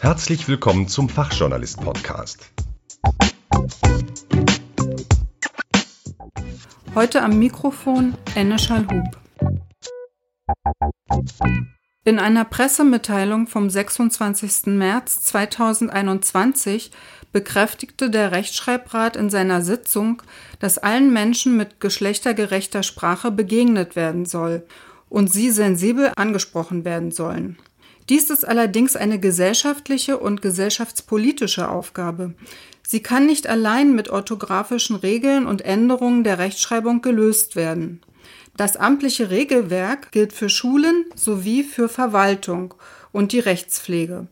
Herzlich willkommen zum Fachjournalist Podcast. Heute am Mikrofon Enne Schallhub. In einer Pressemitteilung vom 26. März 2021 bekräftigte der Rechtschreibrat in seiner Sitzung, dass allen Menschen mit geschlechtergerechter Sprache begegnet werden soll und sie sensibel angesprochen werden sollen. Dies ist allerdings eine gesellschaftliche und gesellschaftspolitische Aufgabe. Sie kann nicht allein mit orthografischen Regeln und Änderungen der Rechtschreibung gelöst werden. Das amtliche Regelwerk gilt für Schulen sowie für Verwaltung und die Rechtspflege.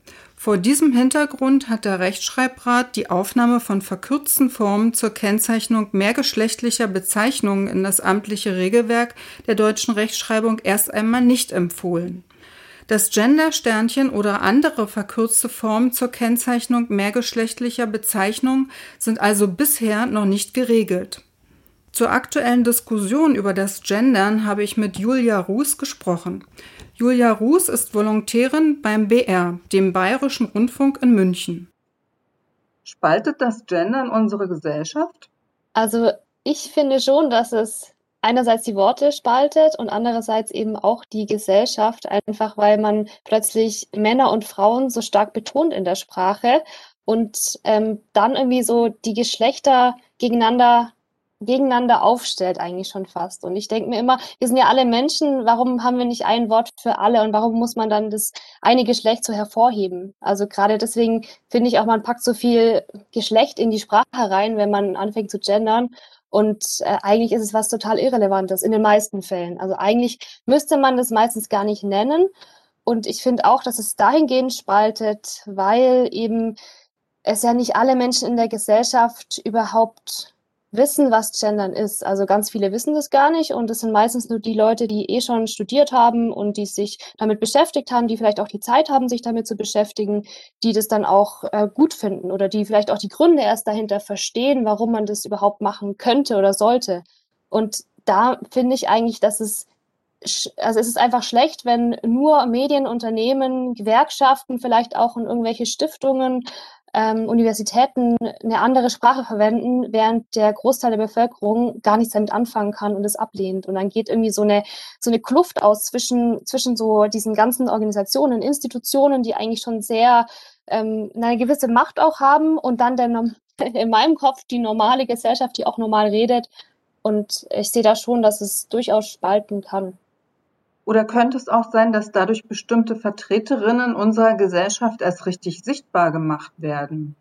Vor diesem Hintergrund hat der Rechtschreibrat die Aufnahme von verkürzten Formen zur Kennzeichnung mehrgeschlechtlicher Bezeichnungen in das amtliche Regelwerk der deutschen Rechtschreibung erst einmal nicht empfohlen. Das Gender-Sternchen oder andere verkürzte Formen zur Kennzeichnung mehrgeschlechtlicher Bezeichnungen sind also bisher noch nicht geregelt. Zur aktuellen Diskussion über das Gendern habe ich mit Julia Ruß gesprochen. Julia Ruß ist Volontärin beim BR, dem Bayerischen Rundfunk in München. Spaltet das Gendern unsere Gesellschaft? Also ich finde schon, dass es einerseits die Worte spaltet und andererseits eben auch die Gesellschaft, einfach weil man plötzlich Männer und Frauen so stark betont in der Sprache und ähm, dann irgendwie so die Geschlechter gegeneinander gegeneinander aufstellt eigentlich schon fast. Und ich denke mir immer, wir sind ja alle Menschen, warum haben wir nicht ein Wort für alle und warum muss man dann das eine Geschlecht so hervorheben? Also gerade deswegen finde ich auch, man packt so viel Geschlecht in die Sprache rein, wenn man anfängt zu gendern. Und äh, eigentlich ist es was total Irrelevantes in den meisten Fällen. Also eigentlich müsste man das meistens gar nicht nennen. Und ich finde auch, dass es dahingehend spaltet, weil eben es ja nicht alle Menschen in der Gesellschaft überhaupt wissen, was Gendern ist. Also ganz viele wissen das gar nicht und es sind meistens nur die Leute, die eh schon studiert haben und die sich damit beschäftigt haben, die vielleicht auch die Zeit haben, sich damit zu beschäftigen, die das dann auch äh, gut finden oder die vielleicht auch die Gründe erst dahinter verstehen, warum man das überhaupt machen könnte oder sollte. Und da finde ich eigentlich, dass es also es ist einfach schlecht, wenn nur Medienunternehmen, Gewerkschaften, vielleicht auch in irgendwelche Stiftungen ähm, Universitäten eine andere Sprache verwenden, während der Großteil der Bevölkerung gar nichts damit anfangen kann und es ablehnt. Und dann geht irgendwie so eine, so eine Kluft aus zwischen, zwischen so diesen ganzen Organisationen, Institutionen, die eigentlich schon sehr ähm, eine gewisse Macht auch haben und dann der, in meinem Kopf die normale Gesellschaft, die auch normal redet. Und ich sehe da schon, dass es durchaus spalten kann. Oder könnte es auch sein, dass dadurch bestimmte Vertreterinnen unserer Gesellschaft erst richtig sichtbar gemacht werden?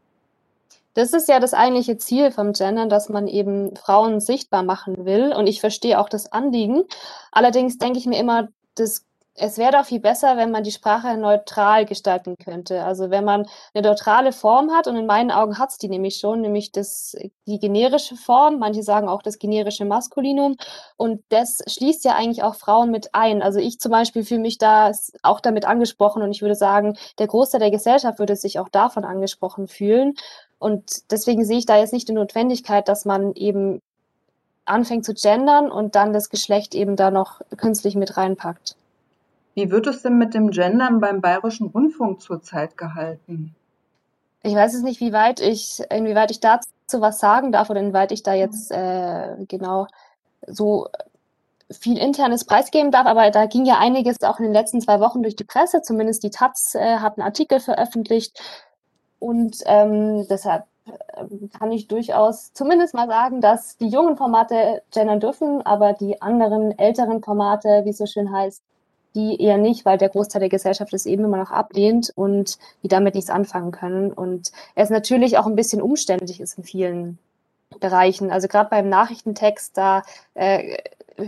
Das ist ja das eigentliche Ziel vom Gendern, dass man eben Frauen sichtbar machen will. Und ich verstehe auch das Anliegen. Allerdings denke ich mir immer, das es wäre doch viel besser, wenn man die Sprache neutral gestalten könnte. Also wenn man eine neutrale Form hat, und in meinen Augen hat es die nämlich schon, nämlich das, die generische Form, manche sagen auch das generische Maskulinum, und das schließt ja eigentlich auch Frauen mit ein. Also ich zum Beispiel fühle mich da auch damit angesprochen und ich würde sagen, der Großteil der Gesellschaft würde sich auch davon angesprochen fühlen. Und deswegen sehe ich da jetzt nicht die Notwendigkeit, dass man eben anfängt zu gendern und dann das Geschlecht eben da noch künstlich mit reinpackt. Wie wird es denn mit dem Gendern beim Bayerischen Rundfunk zurzeit gehalten? Ich weiß es nicht, wie weit ich, inwieweit ich dazu was sagen darf oder inwieweit ich da jetzt äh, genau so viel internes preisgeben darf, aber da ging ja einiges auch in den letzten zwei Wochen durch die Presse, zumindest die Taz äh, hat einen Artikel veröffentlicht. Und ähm, deshalb äh, kann ich durchaus zumindest mal sagen, dass die jungen Formate gendern dürfen, aber die anderen älteren Formate, wie es so schön heißt, die eher nicht, weil der Großteil der Gesellschaft es eben immer noch ablehnt und die damit nichts anfangen können. Und es natürlich auch ein bisschen umständlich ist in vielen Bereichen. Also gerade beim Nachrichtentext, da äh,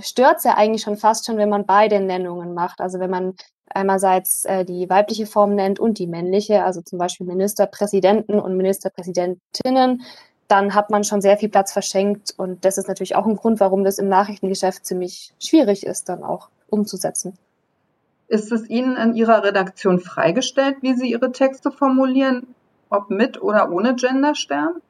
stört es ja eigentlich schon fast schon, wenn man beide Nennungen macht. Also wenn man einerseits äh, die weibliche Form nennt und die männliche, also zum Beispiel Ministerpräsidenten und Ministerpräsidentinnen, dann hat man schon sehr viel Platz verschenkt. Und das ist natürlich auch ein Grund, warum das im Nachrichtengeschäft ziemlich schwierig ist, dann auch umzusetzen. Ist es Ihnen in Ihrer Redaktion freigestellt, wie Sie Ihre Texte formulieren, ob mit oder ohne Genderstern?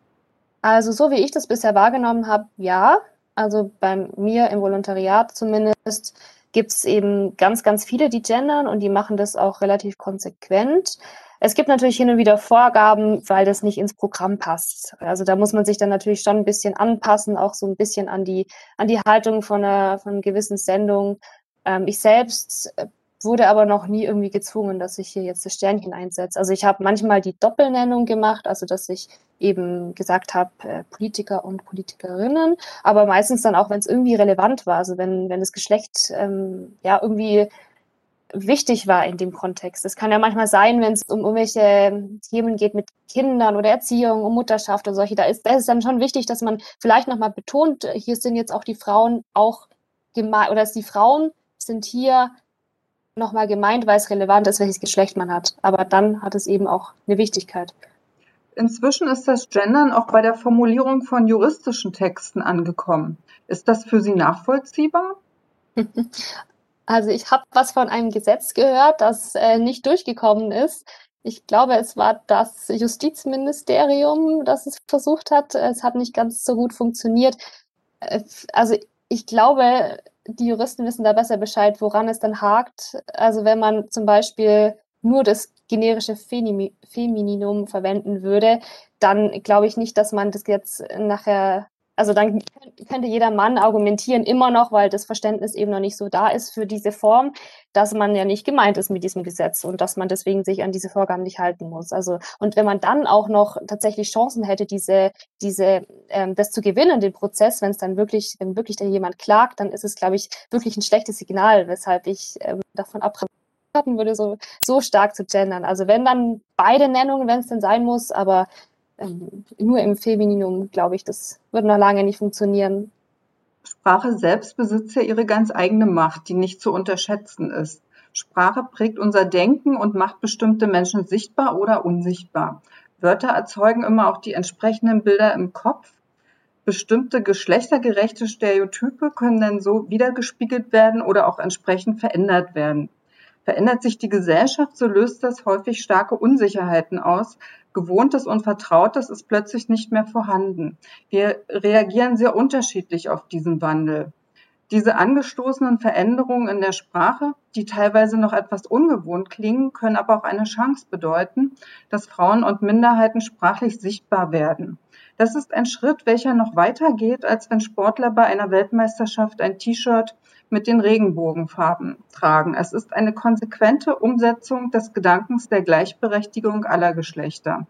Also so wie ich das bisher wahrgenommen habe, ja. Also bei mir im Volontariat zumindest gibt es eben ganz, ganz viele, die gendern und die machen das auch relativ konsequent. Es gibt natürlich hin und wieder Vorgaben, weil das nicht ins Programm passt. Also da muss man sich dann natürlich schon ein bisschen anpassen, auch so ein bisschen an die, an die Haltung von einer, von einer gewissen Sendung. Ähm, ich selbst äh, wurde aber noch nie irgendwie gezwungen, dass ich hier jetzt das Sternchen einsetze. Also ich habe manchmal die Doppelnennung gemacht, also dass ich eben gesagt habe, äh, Politiker und Politikerinnen, aber meistens dann auch, wenn es irgendwie relevant war, also wenn, wenn das Geschlecht ähm, ja irgendwie wichtig war in dem Kontext. Es kann ja manchmal sein, wenn es um irgendwelche Themen geht mit Kindern oder Erziehung, um Mutterschaft oder solche, da ist, da ist dann schon wichtig, dass man vielleicht nochmal betont, hier sind jetzt auch die Frauen auch gemeint, oder dass die Frauen sind hier nochmal gemeint, weil es relevant ist, welches Geschlecht man hat. Aber dann hat es eben auch eine Wichtigkeit. Inzwischen ist das Gendern auch bei der Formulierung von juristischen Texten angekommen. Ist das für Sie nachvollziehbar? Also ich habe was von einem Gesetz gehört, das äh, nicht durchgekommen ist. Ich glaube, es war das Justizministerium, das es versucht hat. Es hat nicht ganz so gut funktioniert. Äh, also ich glaube, die Juristen wissen da besser Bescheid, woran es dann hakt. Also wenn man zum Beispiel nur das generische Femininum verwenden würde, dann glaube ich nicht, dass man das jetzt nachher also dann könnte jeder Mann argumentieren immer noch, weil das Verständnis eben noch nicht so da ist für diese Form, dass man ja nicht gemeint ist mit diesem Gesetz und dass man deswegen sich an diese Vorgaben nicht halten muss. Also und wenn man dann auch noch tatsächlich Chancen hätte, diese ähm, das zu gewinnen, den Prozess, wenn es dann wirklich, wenn wirklich dann jemand klagt, dann ist es, glaube ich, wirklich ein schlechtes Signal, weshalb ich ähm, davon abraten würde, so so stark zu gendern. Also wenn dann beide Nennungen, wenn es denn sein muss, aber ähm, nur im Femininum, glaube ich, das wird noch lange nicht funktionieren. Sprache selbst besitzt ja ihre ganz eigene Macht, die nicht zu unterschätzen ist. Sprache prägt unser Denken und macht bestimmte Menschen sichtbar oder unsichtbar. Wörter erzeugen immer auch die entsprechenden Bilder im Kopf. Bestimmte geschlechtergerechte Stereotype können dann so wiedergespiegelt werden oder auch entsprechend verändert werden. Verändert sich die Gesellschaft, so löst das häufig starke Unsicherheiten aus, Gewohntes und Vertrautes ist plötzlich nicht mehr vorhanden. Wir reagieren sehr unterschiedlich auf diesen Wandel. Diese angestoßenen Veränderungen in der Sprache, die teilweise noch etwas ungewohnt klingen, können aber auch eine Chance bedeuten, dass Frauen und Minderheiten sprachlich sichtbar werden. Das ist ein Schritt, welcher noch weiter geht, als wenn Sportler bei einer Weltmeisterschaft ein T-Shirt mit den Regenbogenfarben tragen. Es ist eine konsequente Umsetzung des Gedankens der Gleichberechtigung aller Geschlechter.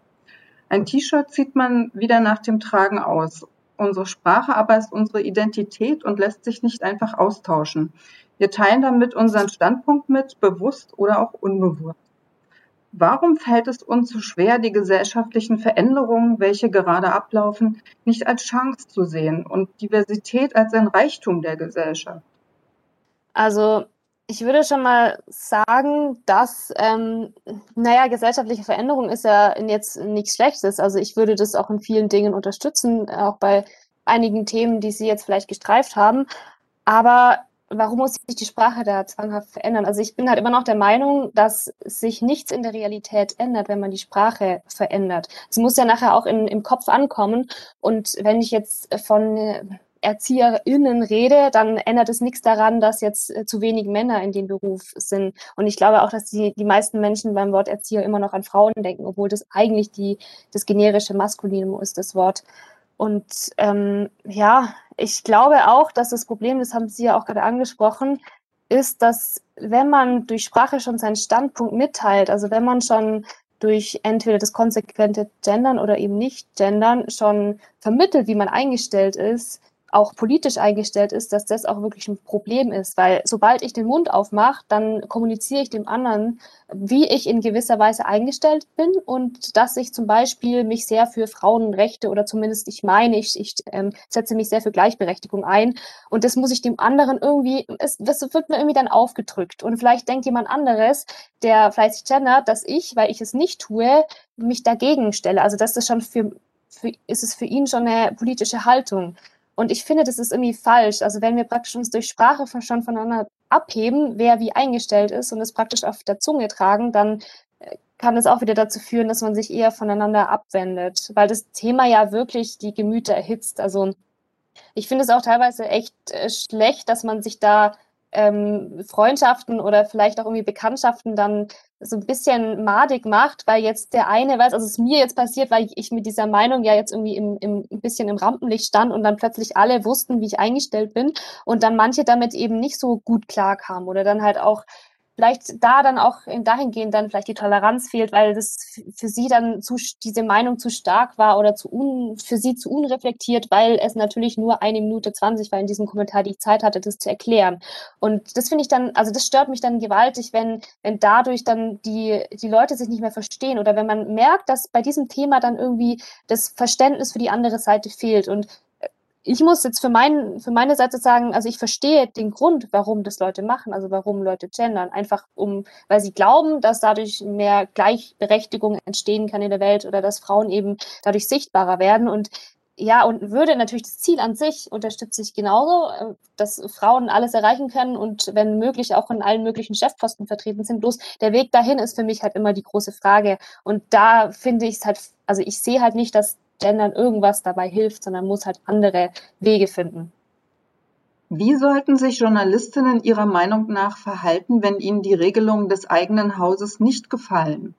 Ein T-Shirt zieht man wieder nach dem Tragen aus. Unsere Sprache aber ist unsere Identität und lässt sich nicht einfach austauschen. Wir teilen damit unseren Standpunkt mit, bewusst oder auch unbewusst. Warum fällt es uns so schwer, die gesellschaftlichen Veränderungen, welche gerade ablaufen, nicht als Chance zu sehen und Diversität als ein Reichtum der Gesellschaft? Also ich würde schon mal sagen, dass, ähm, naja, gesellschaftliche Veränderung ist ja jetzt nichts Schlechtes. Also ich würde das auch in vielen Dingen unterstützen, auch bei einigen Themen, die Sie jetzt vielleicht gestreift haben. Aber warum muss sich die Sprache da zwanghaft verändern? Also ich bin halt immer noch der Meinung, dass sich nichts in der Realität ändert, wenn man die Sprache verändert. Es muss ja nachher auch in, im Kopf ankommen. Und wenn ich jetzt von ErzieherInnen rede, dann ändert es nichts daran, dass jetzt äh, zu wenig Männer in dem Beruf sind. Und ich glaube auch, dass die, die meisten Menschen beim Wort Erzieher immer noch an Frauen denken, obwohl das eigentlich die, das generische Maskulinum ist, das Wort. Und ähm, ja, ich glaube auch, dass das Problem, das haben Sie ja auch gerade angesprochen, ist, dass wenn man durch Sprache schon seinen Standpunkt mitteilt, also wenn man schon durch entweder das konsequente Gendern oder eben nicht Gendern schon vermittelt, wie man eingestellt ist, auch politisch eingestellt ist, dass das auch wirklich ein Problem ist. Weil sobald ich den Mund aufmache, dann kommuniziere ich dem anderen, wie ich in gewisser Weise eingestellt bin und dass ich zum Beispiel mich sehr für Frauenrechte oder zumindest ich meine, ich, ich ähm, setze mich sehr für Gleichberechtigung ein. Und das muss ich dem anderen irgendwie, es, das wird mir irgendwie dann aufgedrückt. Und vielleicht denkt jemand anderes, der fleißig gendert, dass ich, weil ich es nicht tue, mich dagegen stelle. Also das ist schon für, für ist es für ihn schon eine politische Haltung. Und ich finde, das ist irgendwie falsch. Also wenn wir praktisch uns durch Sprache schon voneinander abheben, wer wie eingestellt ist und es praktisch auf der Zunge tragen, dann äh, kann es auch wieder dazu führen, dass man sich eher voneinander abwendet, weil das Thema ja wirklich die Gemüter erhitzt. Also ich finde es auch teilweise echt äh, schlecht, dass man sich da ähm, Freundschaften oder vielleicht auch irgendwie Bekanntschaften dann so ein bisschen madig macht, weil jetzt der eine weiß, also es ist mir jetzt passiert, weil ich mit dieser Meinung ja jetzt irgendwie im, im, ein bisschen im Rampenlicht stand und dann plötzlich alle wussten, wie ich eingestellt bin und dann manche damit eben nicht so gut klarkamen oder dann halt auch vielleicht da dann auch in dahingehend dann vielleicht die Toleranz fehlt, weil das für sie dann zu, diese Meinung zu stark war oder zu un, für sie zu unreflektiert, weil es natürlich nur eine Minute zwanzig war in diesem Kommentar, die ich Zeit hatte, das zu erklären. Und das finde ich dann, also das stört mich dann gewaltig, wenn, wenn dadurch dann die, die Leute sich nicht mehr verstehen oder wenn man merkt, dass bei diesem Thema dann irgendwie das Verständnis für die andere Seite fehlt. Und ich muss jetzt für, mein, für meine Seite sagen, also ich verstehe den Grund, warum das Leute machen, also warum Leute gendern. Einfach um, weil sie glauben, dass dadurch mehr Gleichberechtigung entstehen kann in der Welt oder dass Frauen eben dadurch sichtbarer werden. Und ja, und würde natürlich das Ziel an sich unterstütze ich genauso, äh, dass Frauen alles erreichen können und wenn möglich auch in allen möglichen Chefposten vertreten sind. Bloß der Weg dahin ist für mich halt immer die große Frage. Und da finde ich es halt, also ich sehe halt nicht, dass Gendern irgendwas dabei hilft, sondern muss halt andere Wege finden. Wie sollten sich Journalistinnen Ihrer Meinung nach verhalten, wenn ihnen die Regelungen des eigenen Hauses nicht gefallen?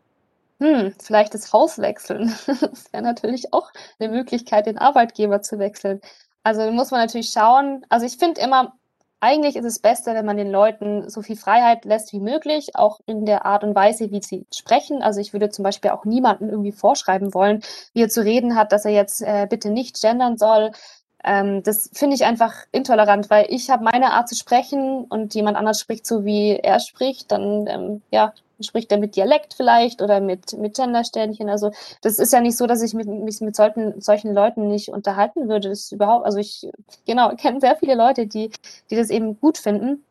Hm, vielleicht das Haus wechseln. Das wäre natürlich auch eine Möglichkeit, den Arbeitgeber zu wechseln. Also muss man natürlich schauen. Also ich finde immer, eigentlich ist es besser, wenn man den Leuten so viel Freiheit lässt wie möglich, auch in der Art und Weise, wie sie sprechen. Also ich würde zum Beispiel auch niemanden irgendwie vorschreiben wollen, wie er zu reden hat, dass er jetzt äh, bitte nicht gendern soll. Ähm, das finde ich einfach intolerant, weil ich habe meine Art zu sprechen und jemand anders spricht so, wie er spricht. Dann ähm, ja, spricht er mit Dialekt vielleicht oder mit, mit Gendersternchen. Also das ist ja nicht so, dass ich mit, mich mit solchen, solchen Leuten nicht unterhalten würde. Das ist überhaupt, also ich genau kenne sehr viele Leute, die, die das eben gut finden.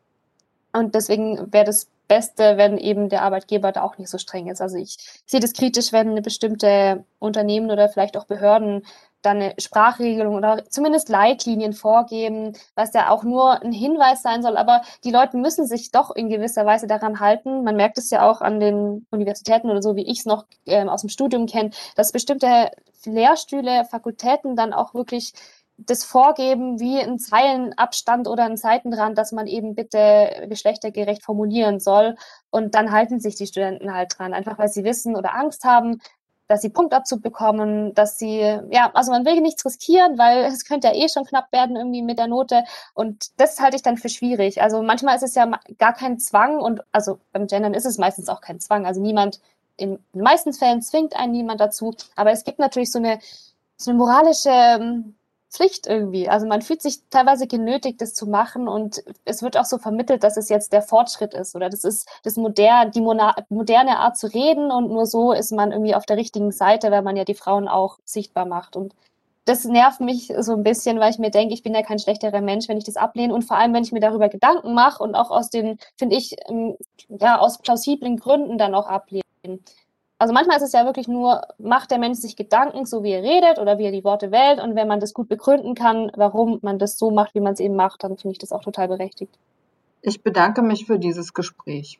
Und deswegen wäre das Beste, wenn eben der Arbeitgeber da auch nicht so streng ist. Also ich sehe das kritisch, wenn eine bestimmte Unternehmen oder vielleicht auch Behörden dann eine Sprachregelung oder zumindest Leitlinien vorgeben, was ja auch nur ein Hinweis sein soll. Aber die Leute müssen sich doch in gewisser Weise daran halten. Man merkt es ja auch an den Universitäten oder so, wie ich es noch äh, aus dem Studium kenne, dass bestimmte Lehrstühle, Fakultäten dann auch wirklich das vorgeben, wie ein Zeilenabstand oder ein Seitenrand, dass man eben bitte geschlechtergerecht formulieren soll. Und dann halten sich die Studenten halt dran, einfach weil sie wissen oder Angst haben, dass sie Punktabzug bekommen, dass sie, ja, also man will nichts riskieren, weil es könnte ja eh schon knapp werden irgendwie mit der Note und das halte ich dann für schwierig. Also manchmal ist es ja gar kein Zwang und also beim Gendern ist es meistens auch kein Zwang. Also niemand, in den meisten Fällen zwingt einen niemand dazu, aber es gibt natürlich so eine, so eine moralische ähm, Pflicht irgendwie. Also man fühlt sich teilweise genötigt, das zu machen und es wird auch so vermittelt, dass es jetzt der Fortschritt ist oder das ist das moderne, die moderne Art zu reden und nur so ist man irgendwie auf der richtigen Seite, weil man ja die Frauen auch sichtbar macht und das nervt mich so ein bisschen, weil ich mir denke, ich bin ja kein schlechterer Mensch, wenn ich das ablehne und vor allem, wenn ich mir darüber Gedanken mache und auch aus den, finde ich, ähm, ja, aus plausiblen Gründen dann auch ablehne also manchmal ist es ja wirklich nur, macht der Mensch sich Gedanken, so wie er redet oder wie er die Worte wählt. Und wenn man das gut begründen kann, warum man das so macht, wie man es eben macht, dann finde ich das auch total berechtigt. Ich bedanke mich für dieses Gespräch.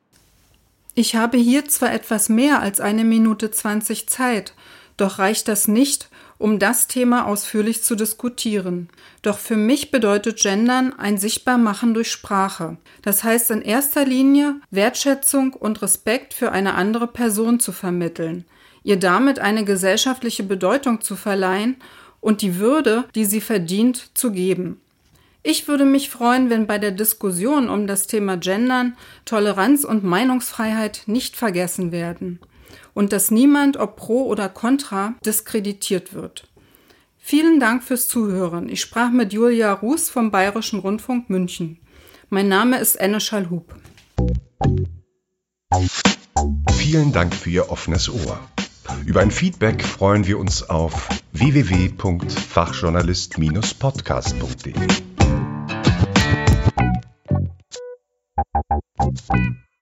Ich habe hier zwar etwas mehr als eine Minute zwanzig Zeit, doch reicht das nicht, um das Thema ausführlich zu diskutieren. Doch für mich bedeutet Gendern ein Sichtbarmachen durch Sprache. Das heißt in erster Linie Wertschätzung und Respekt für eine andere Person zu vermitteln, ihr damit eine gesellschaftliche Bedeutung zu verleihen und die Würde, die sie verdient, zu geben. Ich würde mich freuen, wenn bei der Diskussion um das Thema Gendern Toleranz und Meinungsfreiheit nicht vergessen werden und dass niemand, ob pro oder contra, diskreditiert wird. Vielen Dank fürs Zuhören. Ich sprach mit Julia Ruß vom Bayerischen Rundfunk München. Mein Name ist Enne Schallhub. Vielen Dank für Ihr offenes Ohr. Über ein Feedback freuen wir uns auf www.fachjournalist-podcast.de.